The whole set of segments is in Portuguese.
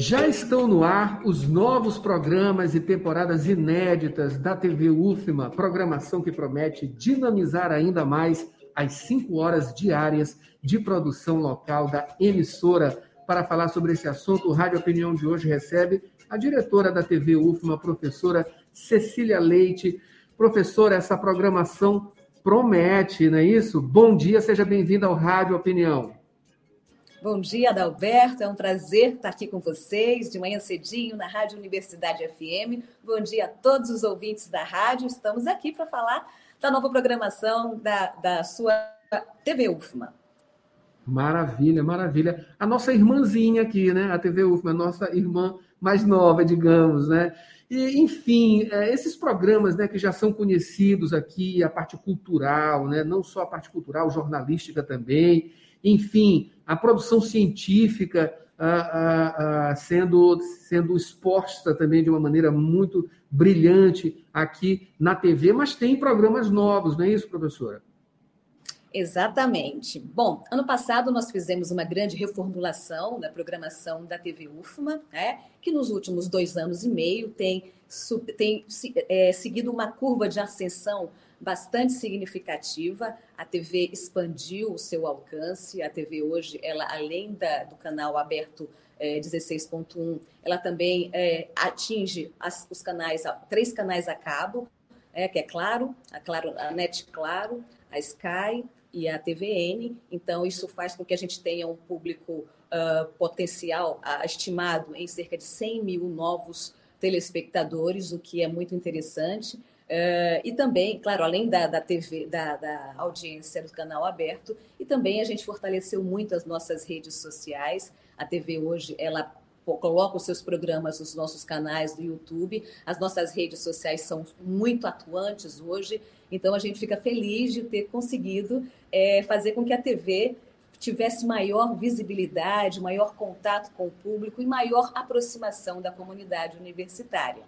Já estão no ar os novos programas e temporadas inéditas da TV UFMA, programação que promete dinamizar ainda mais as cinco horas diárias de produção local da emissora. Para falar sobre esse assunto, o Rádio Opinião de hoje recebe a diretora da TV UFMA, professora Cecília Leite. Professora, essa programação promete, não é isso? Bom dia, seja bem-vinda ao Rádio Opinião. Bom dia, Adalberto. É um prazer estar aqui com vocês de manhã cedinho na Rádio Universidade FM. Bom dia a todos os ouvintes da rádio. Estamos aqui para falar da nova programação da, da sua TV UFMA. Maravilha, maravilha. A nossa irmãzinha aqui, né? A TV UFMA, a nossa irmã mais nova, digamos, né? E, enfim, é, esses programas né, que já são conhecidos aqui, a parte cultural, né, não só a parte cultural, jornalística também, enfim, a produção científica sendo, sendo exposta também de uma maneira muito brilhante aqui na TV, mas tem programas novos, não é isso, professora? Exatamente. Bom, ano passado nós fizemos uma grande reformulação da programação da TV UFMA, né, que nos últimos dois anos e meio tem, tem é, seguido uma curva de ascensão bastante significativa. A TV expandiu o seu alcance. A TV hoje, ela além da, do canal aberto é, 16.1, ela também é, atinge as, os canais, três canais a cabo, é, que é Claro, a Claro, a Net Claro, a Sky e a TVN. Então isso faz com que a gente tenha um público uh, potencial uh, estimado em cerca de 100 mil novos telespectadores, o que é muito interessante. Uh, e também, claro, além da, da TV, da, da, audiência do canal aberto, e também a gente fortaleceu muito as nossas redes sociais. A TV hoje, ela coloca os seus programas nos nossos canais do YouTube. As nossas redes sociais são muito atuantes hoje, então a gente fica feliz de ter conseguido é, fazer com que a TV tivesse maior visibilidade, maior contato com o público e maior aproximação da comunidade universitária.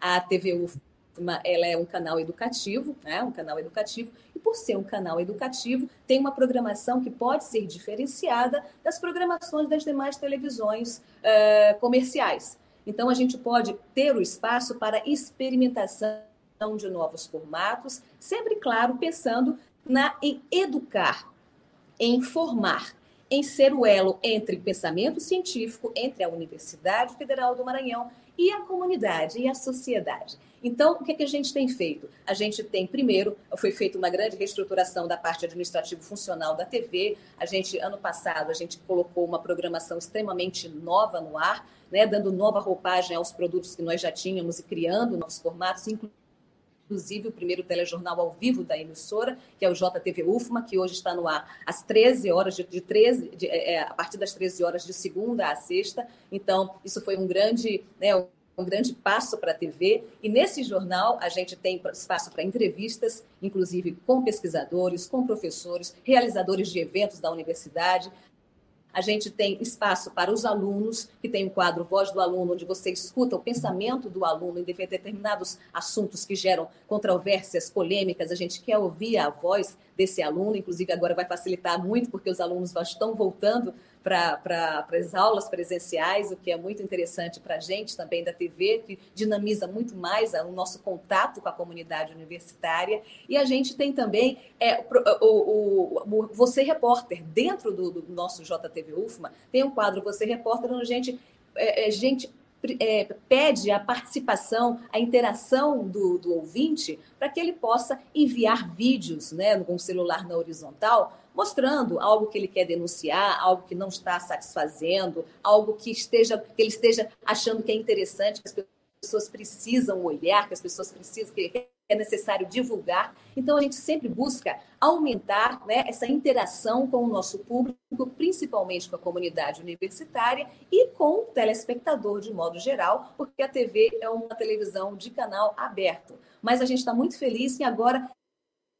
A TV UF ela é um canal educativo, né? um canal educativo, e por ser um canal educativo, tem uma programação que pode ser diferenciada das programações das demais televisões uh, comerciais. Então, a gente pode ter o espaço para experimentação de novos formatos, sempre, claro, pensando na, em educar, em formar, em ser o elo entre pensamento científico, entre a Universidade Federal do Maranhão e a comunidade e a sociedade. Então, o que, é que a gente tem feito? A gente tem, primeiro, foi feita uma grande reestruturação da parte administrativo-funcional da TV. A gente, ano passado, a gente colocou uma programação extremamente nova no ar, né, dando nova roupagem aos produtos que nós já tínhamos e criando novos formatos, inclusive o primeiro telejornal ao vivo da emissora, que é o JTV UFMA, que hoje está no ar às 13 horas, de, de 13, de, é, a partir das 13 horas de segunda a sexta. Então, isso foi um grande, né, um grande passo para a TV. E nesse jornal a gente tem espaço para entrevistas, inclusive com pesquisadores, com professores, realizadores de eventos da universidade. A gente tem espaço para os alunos, que tem um quadro Voz do Aluno, onde você escuta o pensamento do aluno em determinados assuntos que geram controvérsias, polêmicas. A gente quer ouvir a voz desse aluno, inclusive agora vai facilitar muito, porque os alunos estão voltando para as aulas presenciais, o que é muito interessante para a gente também da TV, que dinamiza muito mais o nosso contato com a comunidade universitária. E a gente tem também é, o, o, o Você Repórter, dentro do, do, nosso JTV UFMA, tem um quadro Você Repórter, onde a gente, é, é, gente é, pede a participação, a interação do, do ouvinte para que ele possa enviar vídeos né, com o celular na horizontal, mostrando algo que ele quer denunciar, algo que não está satisfazendo, algo que esteja que ele esteja achando que é interessante, que as pessoas precisam olhar, que as pessoas precisam que é necessário divulgar. Então, a gente sempre busca aumentar né, essa interação com o nosso público, principalmente com a comunidade universitária e com o telespectador de modo geral, porque a TV é uma televisão de canal aberto. Mas a gente está muito feliz em agora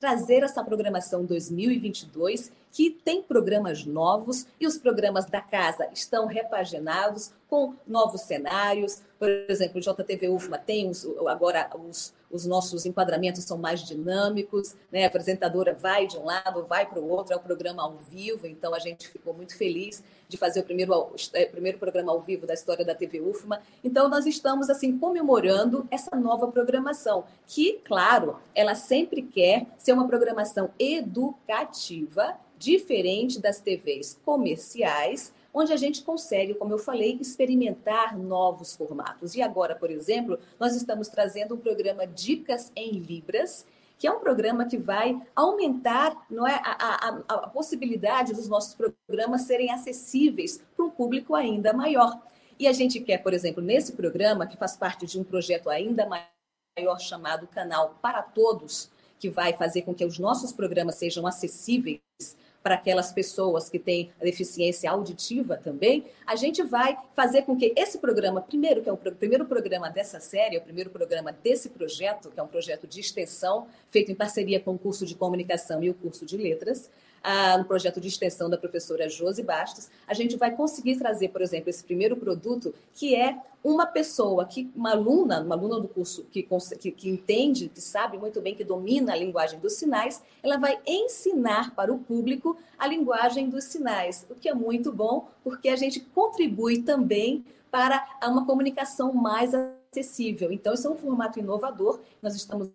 trazer essa programação 2022, que tem programas novos e os programas da casa estão repaginados com novos cenários. Por exemplo, o JTV UFMA tem os, agora os, os nossos enquadramentos são mais dinâmicos, né? a apresentadora vai de um lado, vai para o outro, é o programa ao vivo, então a gente ficou muito feliz de fazer o primeiro, é, primeiro programa ao vivo da história da TV UFMA. Então, nós estamos assim comemorando essa nova programação, que, claro, ela sempre quer ser uma programação educativa, diferente das TVs comerciais, onde a gente consegue, como eu falei, experimentar novos formatos. E agora, por exemplo, nós estamos trazendo um programa Dicas em Libras, que é um programa que vai aumentar não é, a, a, a possibilidade dos nossos programas serem acessíveis para um público ainda maior. E a gente quer, por exemplo, nesse programa, que faz parte de um projeto ainda maior chamado Canal para Todos, que vai fazer com que os nossos programas sejam acessíveis para aquelas pessoas que têm deficiência auditiva também, a gente vai fazer com que esse programa, primeiro, que é o primeiro programa dessa série, é o primeiro programa desse projeto, que é um projeto de extensão, feito em parceria com o curso de comunicação e o curso de letras, ah, no projeto de extensão da professora Josi Bastos, a gente vai conseguir trazer, por exemplo, esse primeiro produto, que é uma pessoa, que uma aluna, uma aluna do curso que, que, que entende, que sabe muito bem, que domina a linguagem dos sinais, ela vai ensinar para o público a linguagem dos sinais, o que é muito bom, porque a gente contribui também para uma comunicação mais acessível. Então, isso é um formato inovador. Nós estamos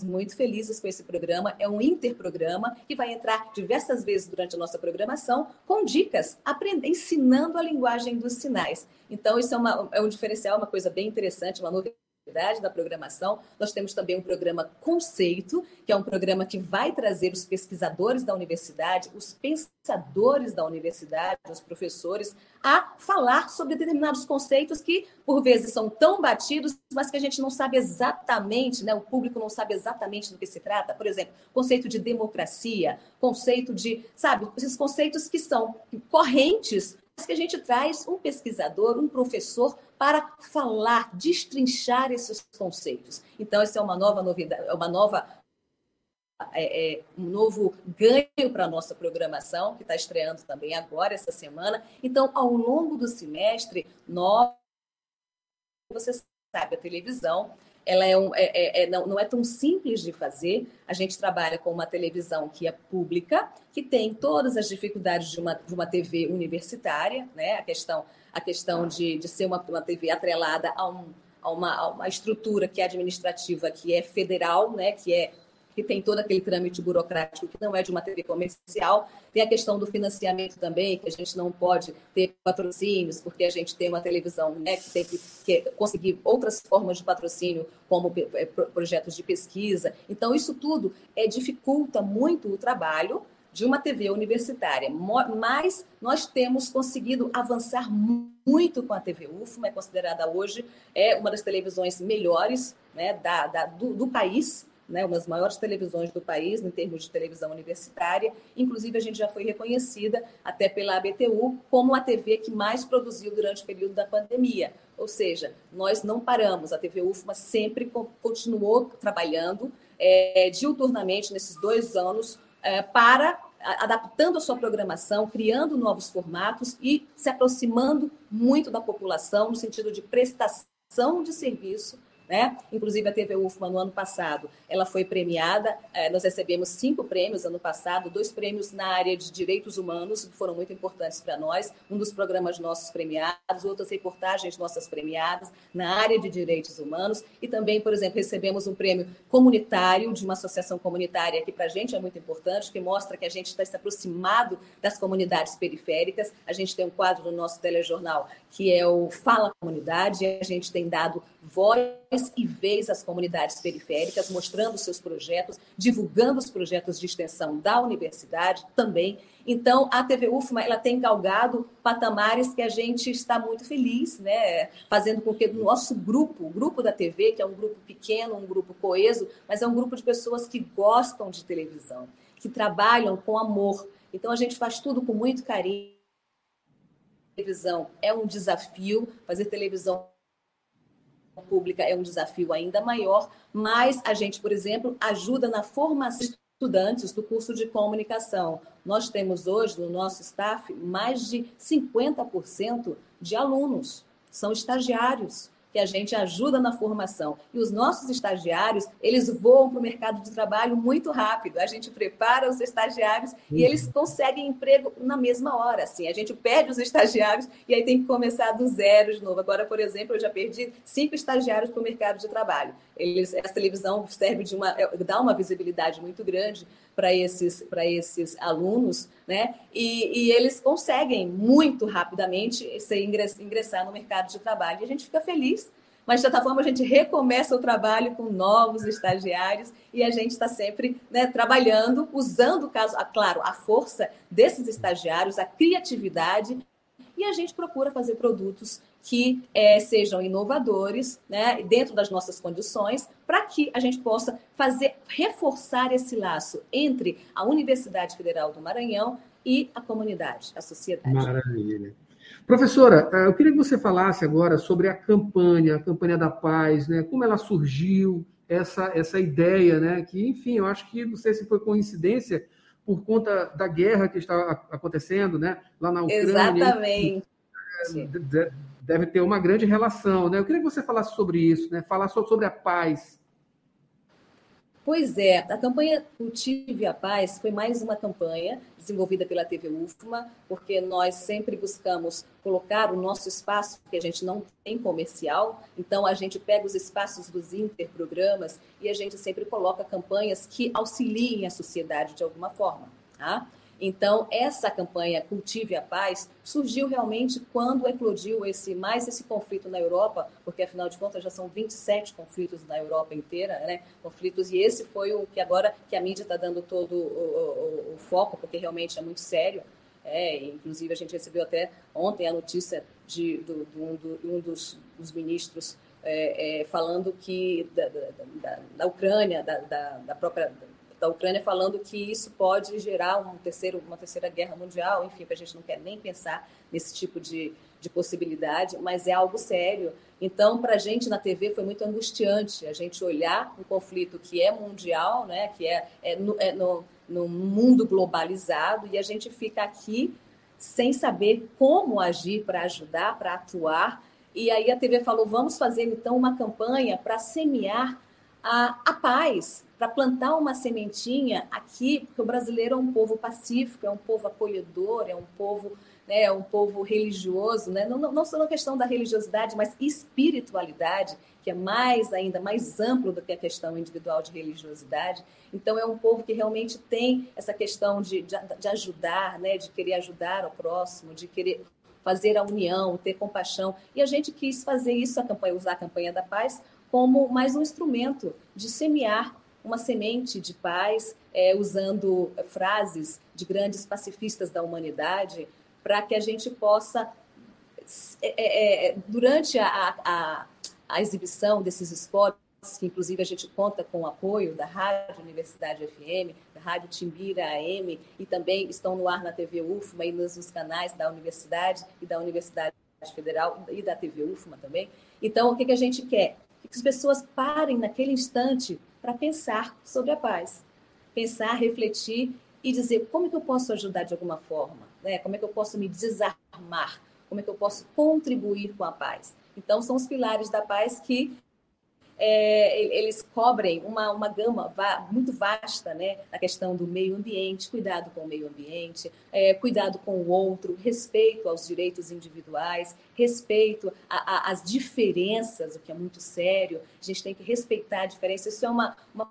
muito felizes com esse programa. É um interprograma que vai entrar diversas vezes durante a nossa programação com dicas, aprendendo, ensinando a linguagem dos sinais. Então, isso é, uma, é um diferencial, uma coisa bem interessante, uma novidade da programação. Nós temos também um programa Conceito, que é um programa que vai trazer os pesquisadores da universidade, os pensadores da universidade, os professores, a falar sobre determinados conceitos que, por vezes, são tão batidos, mas que a gente não sabe exatamente, né? o público não sabe exatamente do que se trata. Por exemplo, conceito de democracia, conceito de, sabe, esses conceitos que são correntes mas que a gente traz um pesquisador, um professor para falar, destrinchar esses conceitos. Então, essa é uma nova novidade, é uma nova é, é, um novo ganho para a nossa programação, que está estreando também agora, essa semana. Então, ao longo do semestre, nós, você sabe, a televisão ela é, um, é, é, é, não, não é tão simples de fazer. A gente trabalha com uma televisão que é pública, que tem todas as dificuldades de uma, de uma TV universitária, né? a questão, a questão de, de ser uma, uma TV atrelada a, um, a, uma, a uma estrutura que é administrativa, que é federal, né? que é que tem todo aquele trâmite burocrático que não é de uma TV comercial. Tem a questão do financiamento também, que a gente não pode ter patrocínios, porque a gente tem uma televisão né, que tem que, que conseguir outras formas de patrocínio, como é, projetos de pesquisa. Então, isso tudo é, dificulta muito o trabalho de uma TV universitária, mas nós temos conseguido avançar muito com a TV UFMA, é considerada hoje é uma das televisões melhores né, da, da do, do país, né, uma das maiores televisões do país em termos de televisão universitária. Inclusive, a gente já foi reconhecida até pela ABTU como a TV que mais produziu durante o período da pandemia. Ou seja, nós não paramos, a TV UFMA sempre continuou trabalhando é, diuturnamente nesses dois anos é, para adaptando a sua programação, criando novos formatos e se aproximando muito da população no sentido de prestação de serviço né? Inclusive a TV UFMA no ano passado, ela foi premiada, eh, nós recebemos cinco prêmios ano passado, dois prêmios na área de direitos humanos, que foram muito importantes para nós, um dos programas nossos premiados, outras reportagens nossas premiadas na área de direitos humanos, e também, por exemplo, recebemos um prêmio comunitário de uma associação comunitária que para a gente é muito importante, que mostra que a gente está se aproximado das comunidades periféricas. A gente tem um quadro no nosso telejornal que é o Fala Comunidade, a gente tem dado voz e vez às comunidades periféricas, mostrando seus projetos, divulgando os projetos de extensão da universidade também. Então, a TV UFMA ela tem galgado patamares que a gente está muito feliz, né? fazendo com que o nosso grupo, o grupo da TV, que é um grupo pequeno, um grupo coeso, mas é um grupo de pessoas que gostam de televisão, que trabalham com amor. Então, a gente faz tudo com muito carinho. Televisão é um desafio, fazer televisão pública é um desafio ainda maior, mas a gente, por exemplo, ajuda na formação estudantes do curso de comunicação. Nós temos hoje no nosso staff mais de 50% de alunos, são estagiários que a gente ajuda na formação. E os nossos estagiários, eles voam para o mercado de trabalho muito rápido. A gente prepara os estagiários e uhum. eles conseguem emprego na mesma hora. Assim, a gente perde os estagiários e aí tem que começar do zero de novo. Agora, por exemplo, eu já perdi cinco estagiários para o mercado de trabalho. Eles, essa televisão serve de uma, é, dá uma visibilidade muito grande para esses, esses alunos, né? E, e, eles conseguem muito rapidamente se ingressar no mercado de trabalho. E a gente fica feliz, mas de certa forma a gente recomeça o trabalho com novos estagiários e a gente está sempre né, trabalhando, usando, caso, claro, a força desses estagiários, a criatividade, e a gente procura fazer produtos que é, sejam inovadores, né, dentro das nossas condições, para que a gente possa fazer, reforçar esse laço entre a Universidade Federal do Maranhão e a comunidade, a sociedade. Maravilha. Professora, eh, eu queria que você falasse agora sobre a campanha, a campanha da paz, né? Como ela surgiu, essa, essa ideia, né? Que, enfim, eu acho que não sei se foi coincidência por conta da guerra que está acontecendo, né? Lá na Ucrânia. Exatamente. Eh, deve ter uma grande relação, né? Eu queria que você falasse sobre isso, né? Falar sobre a paz. Pois é, a campanha Cultive a Paz foi mais uma campanha desenvolvida pela TV UFMA, porque nós sempre buscamos colocar o nosso espaço, que a gente não tem comercial, então a gente pega os espaços dos interprogramas e a gente sempre coloca campanhas que auxiliem a sociedade de alguma forma. Tá? Então, essa campanha Cultive a Paz surgiu realmente quando eclodiu esse mais esse conflito na Europa, porque afinal de contas já são 27 conflitos na Europa inteira, né? Conflitos e esse foi o que agora que a mídia está dando todo o, o, o, foco, porque realmente é muito sério. É, inclusive a gente recebeu até ontem a notícia de, do, do, do um dos, dos ministros é, é, falando que da, da, da, da Ucrânia, da, da própria da Ucrânia falando que isso pode gerar um terceiro, uma terceira guerra mundial, enfim, que a gente não quer nem pensar nesse tipo de, de possibilidade, mas é algo sério. Então, para a gente na TV foi muito angustiante a gente olhar um conflito que é mundial, né, que é, é, no, é no, no mundo globalizado, e a gente fica aqui sem saber como agir para ajudar, para atuar. E aí a TV falou: vamos fazer então uma campanha para semear a, a paz, para plantar uma sementinha aqui, porque o brasileiro é um povo pacífico, é um povo acolhedor, é um povo, né, é um povo religioso, né? não, não, não só na questão da religiosidade, mas espiritualidade, que é mais ainda mais amplo do que a questão individual de religiosidade. Então, é um povo que realmente tem essa questão de, de, de ajudar, né, de querer ajudar ao próximo, de querer fazer a união, ter compaixão. E a gente quis fazer isso, a campanha, usar a campanha da paz, como mais um instrumento de semear uma semente de paz, é, usando frases de grandes pacifistas da humanidade, para que a gente possa, é, é, é, durante a, a, a, exibição desses spots, que inclusive a gente conta com o apoio da Rádio Universidade FM, da Rádio Timbira AM, e também estão no ar na TV UFMA e nos, nos canais da Universidade e da Universidade Federal e da TV UFMA também. Então, o que, que a gente quer? Que as pessoas parem naquele instante para pensar sobre a paz. Pensar, refletir e dizer como é que eu posso ajudar de alguma forma, né? como é que eu posso me desarmar, como é que eu posso contribuir com a paz. Então, são os pilares da paz que é, eles cobrem uma, uma gama muito vasta né, na questão do meio ambiente, cuidado com o meio ambiente, é, cuidado com o outro, respeito aos direitos individuais, respeito às diferenças, o que é muito sério. A gente tem que respeitar a diferença. Isso é uma, uma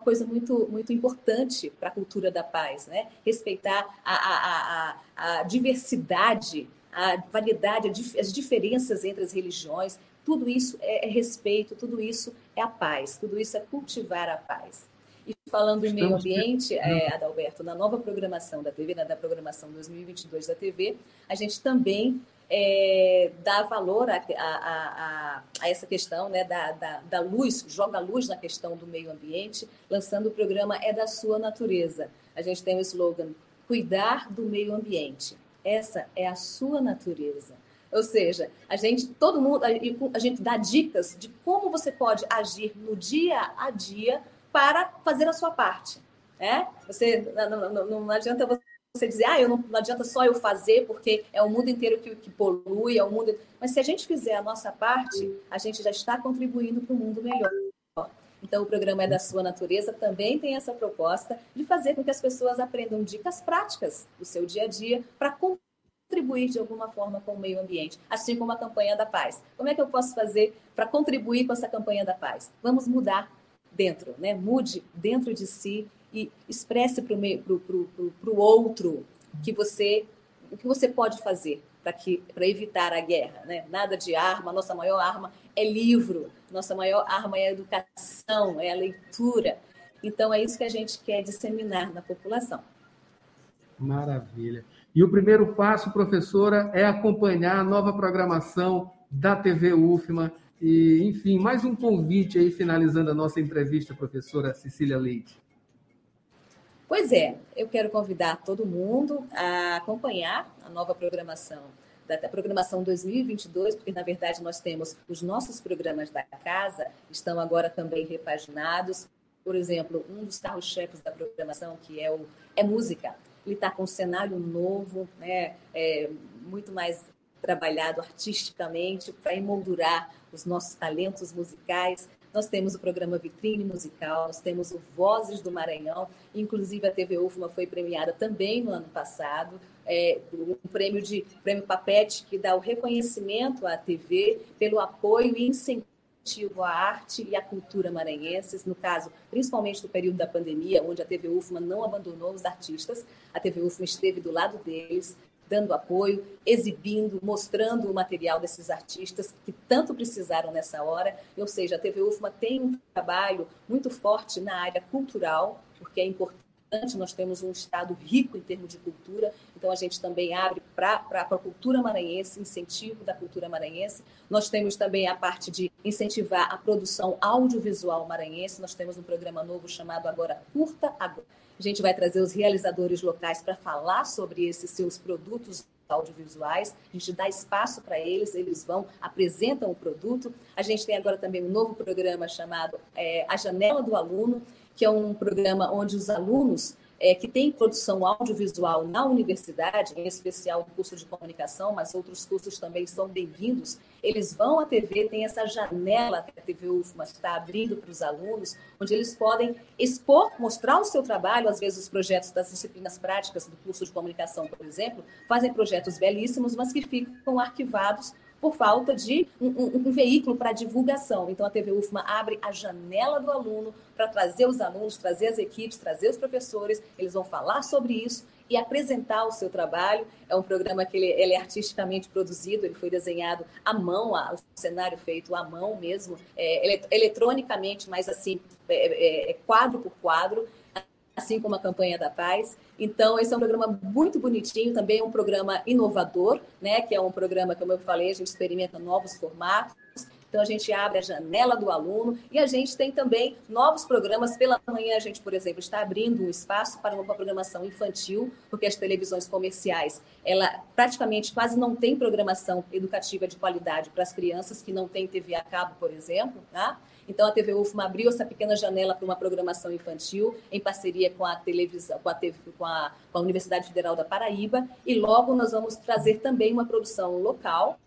coisa muito, muito importante para a cultura da paz, né? Respeitar a, a, a, a diversidade, a variedade, as diferenças entre as religiões, tudo isso é, é respeito, tudo isso é a paz, tudo isso é cultivar a paz. E falando em meio ambiente, é, Adalberto, na nova programação da TV, na da programação 2022 da TV, a gente também é, dá valor a, a, a, a, essa questão né, da, da, da luz, joga luz na questão do meio ambiente, lançando o programa É da Sua Natureza. A gente tem o slogan Cuidar do Meio Ambiente. Essa é a sua natureza. Ou seja, a gente, todo mundo, a gente dá dicas de como você pode agir no dia a dia para fazer a sua parte. É? Você, não, não, não adianta você dizer, ah, eu não, não, adianta só eu fazer, porque é o mundo inteiro que, que polui, é o mundo. Mas se a gente fizer a nossa parte, a gente já está contribuindo para um mundo melhor. Então, o programa é da sua natureza, também tem essa proposta de fazer com que as pessoas aprendam dicas práticas do seu dia a dia para contribuir de alguma forma com o meio ambiente, assim como a campanha da paz. Como é que eu posso fazer para contribuir com essa campanha da paz? Vamos mudar dentro, né? Mude dentro de si e expresse para o outro que você o que você pode fazer para evitar a guerra. Né? Nada de arma, nossa maior arma é livro, nossa maior arma é a educação, é a leitura. Então, é isso que a gente quer disseminar na população. Maravilha. E o primeiro passo, professora, é acompanhar a nova programação da TV UFMA. E, enfim, mais um convite aí, finalizando a nossa entrevista, professora Cecília Leite. Pois é, eu quero convidar todo mundo a acompanhar a nova programação da programação 2022, porque na verdade nós temos os nossos programas da casa estão agora também repaginados. Por exemplo, um dos carros-chefes da programação, que é o é música, ele está com um cenário novo, né, é, muito mais trabalhado artisticamente para emoldurar os nossos talentos musicais. Nós temos o programa Vitrine Musical, nós temos o Vozes do Maranhão, inclusive a TV UFMA foi premiada também no ano passado, é, um prêmio de prêmio Papete que dá o reconhecimento à TV pelo apoio e incentivo à arte e à cultura maranhenses, no caso, principalmente no período da pandemia, onde a TV UFMA não abandonou os artistas, a TV UFMA esteve do lado deles, dando apoio, exibindo, mostrando o material desses artistas que tanto precisaram nessa hora. Ou seja, a TV UFMA tem um trabalho muito forte na área cultural, porque é importante nós temos um estado rico em termos de cultura, então a gente também abre para a cultura maranhense, incentivo da cultura maranhense. Nós temos também a parte de incentivar a produção audiovisual maranhense, nós temos um programa novo chamado agora Curta Agora a gente vai trazer os realizadores locais para falar sobre esses seus produtos audiovisuais, a gente dá espaço para eles, eles vão, apresentam o produto. A gente tem agora também um novo programa chamado é, A Janela do Aluno, que é um programa onde os alunos é, que tem produção audiovisual na universidade, em especial o curso de comunicação, mas outros cursos também são bem-vindos, eles vão à TV, tem essa janela que a TV UFMA está abrindo para os alunos, onde eles podem expor, mostrar o seu trabalho, às vezes os projetos das disciplinas práticas do curso de comunicação, por exemplo, fazem projetos belíssimos, mas que ficam arquivados por falta de um, um, um veículo para divulgação. Então, a TV UFMA abre a janela do aluno para trazer os alunos, trazer as equipes, trazer os professores, eles vão falar sobre isso e apresentar o seu trabalho. É um programa que ele, ele é artisticamente produzido, ele foi desenhado à mão, a, o cenário feito à mão mesmo, é, eletronicamente, mas assim, é, é, é quadro por quadro assim como a campanha da paz. Então, esse é um programa muito bonitinho, também um programa inovador, né? Que é um programa, como eu falei, a gente experimenta novos formatos. Então, a gente abre a janela do aluno e a gente tem também novos programas. Pela manhã, a gente, por exemplo, está abrindo um espaço para uma programação infantil, porque as televisões comerciais, ela praticamente quase não tem programação educativa de qualidade para as crianças que não têm TV a cabo, por exemplo, tá? Então, a TV UFMA abriu essa pequena janela para uma programação infantil, em parceria com a televisão, com a, TV, com a, com a Universidade Federal da Paraíba, e logo nós vamos trazer também uma produção local,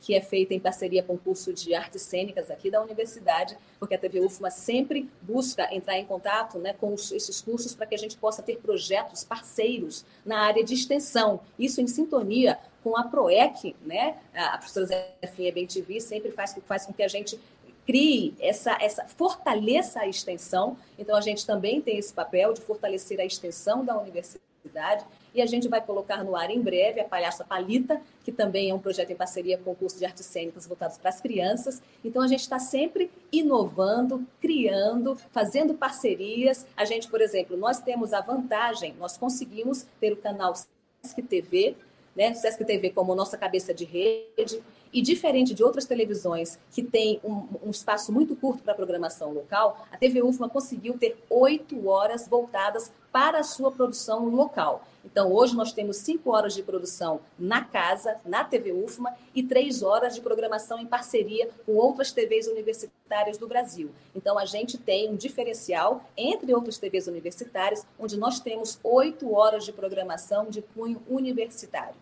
que é feita em parceria com o curso de artes cênicas aqui da universidade, porque a TV UFMA sempre busca entrar em contato né, com os, esses cursos para que a gente possa ter projetos parceiros na área de extensão. Isso em sintonia com a PROEC, né? A professora Zefinha Bentivi sempre faz, faz com que a gente crie essa, essa fortaleça a extensão. Então a gente também tem esse papel de fortalecer a extensão da universidade e a gente vai colocar no ar em breve a Palhaça Palita, que também é um projeto em parceria com o curso de artes cênicas voltados para as crianças. Então a gente está sempre inovando, criando, fazendo parcerias. A gente, por exemplo, nós temos a vantagem, nós conseguimos ter o canal Sesc TV, né? Sesc TV como nossa cabeça de rede, e diferente de outras televisões que têm um, um espaço muito curto para programação local, a TV UFMA conseguiu ter oito horas voltadas para a sua produção local. Então, hoje nós temos cinco horas de produção na casa, na TV UFMA, e três horas de programação em parceria com outras TVs universitárias do Brasil. Então, a gente tem um diferencial entre outras TVs universitárias, onde nós temos oito horas de programação de cunho universitário.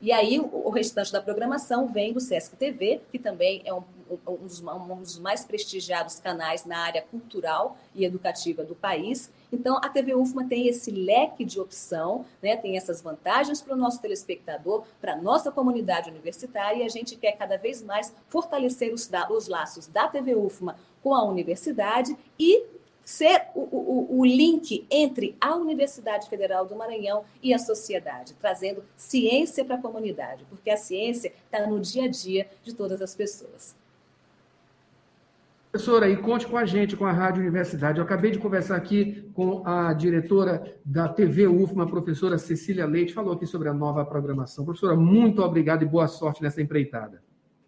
E aí, o restante da programação vem do Sesc TV, que também é um, um, dos, um, dos, mais prestigiados canais na área cultural e educativa do país. Então, a TV UFMA tem esse leque de opção, né? tem essas vantagens para o nosso telespectador, para a nossa comunidade universitária, e a gente quer cada vez mais fortalecer os, os laços da TV UFMA com a universidade e ser o, o, o, link entre a Universidade Federal do Maranhão e a sociedade, trazendo ciência para a comunidade, porque a ciência está no dia a dia de todas as pessoas. Professora, e conte com a gente, com a Rádio Universidade. Eu acabei de conversar aqui com a diretora da TV UFMA, a professora Cecília Leite, falou aqui sobre a nova programação. Professora, muito obrigado e boa sorte nessa empreitada.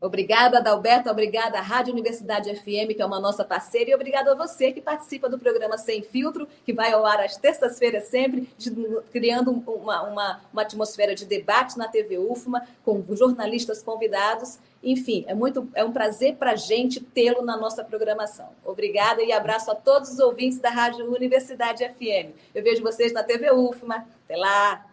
Obrigada, Adalberto. Obrigada Rádio Universidade FM, que é uma nossa parceira, e obrigado a você que participa do programa Sem Filtro, que vai ao ar às terças-feiras sempre, criando uma, uma, uma atmosfera de debate na TV UFMA, com jornalistas convidados. Enfim, é, muito, é um prazer para a gente tê-lo na nossa programação. Obrigada e abraço a todos os ouvintes da Rádio Universidade FM. Eu vejo vocês na TV UFMA. Até lá!